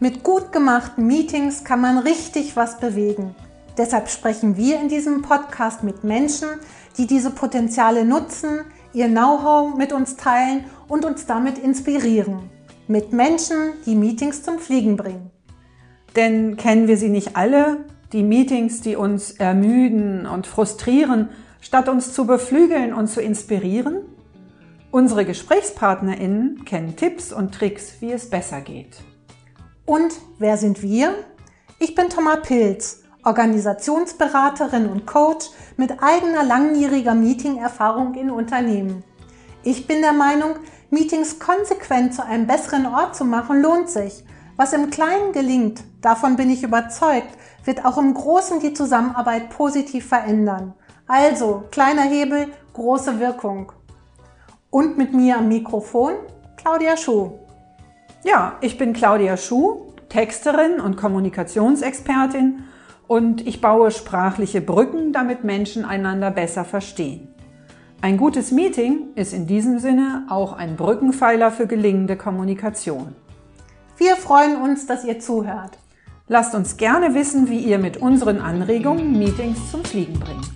Mit gut gemachten Meetings kann man richtig was bewegen. Deshalb sprechen wir in diesem Podcast mit Menschen, die diese Potenziale nutzen, ihr Know-how mit uns teilen und uns damit inspirieren. Mit Menschen, die Meetings zum Fliegen bringen. Denn kennen wir sie nicht alle, die Meetings, die uns ermüden und frustrieren, statt uns zu beflügeln und zu inspirieren? Unsere GesprächspartnerInnen kennen Tipps und Tricks, wie es besser geht. Und wer sind wir? Ich bin Thomas Pilz, Organisationsberaterin und Coach mit eigener langjähriger Meeting-Erfahrung in Unternehmen. Ich bin der Meinung, Meetings konsequent zu einem besseren Ort zu machen, lohnt sich. Was im Kleinen gelingt, davon bin ich überzeugt, wird auch im Großen die Zusammenarbeit positiv verändern. Also, kleiner Hebel, große Wirkung. Und mit mir am Mikrofon Claudia Schuh. Ja, ich bin Claudia Schuh, Texterin und Kommunikationsexpertin und ich baue sprachliche Brücken, damit Menschen einander besser verstehen. Ein gutes Meeting ist in diesem Sinne auch ein Brückenpfeiler für gelingende Kommunikation. Wir freuen uns, dass ihr zuhört. Lasst uns gerne wissen, wie ihr mit unseren Anregungen Meetings zum Fliegen bringt.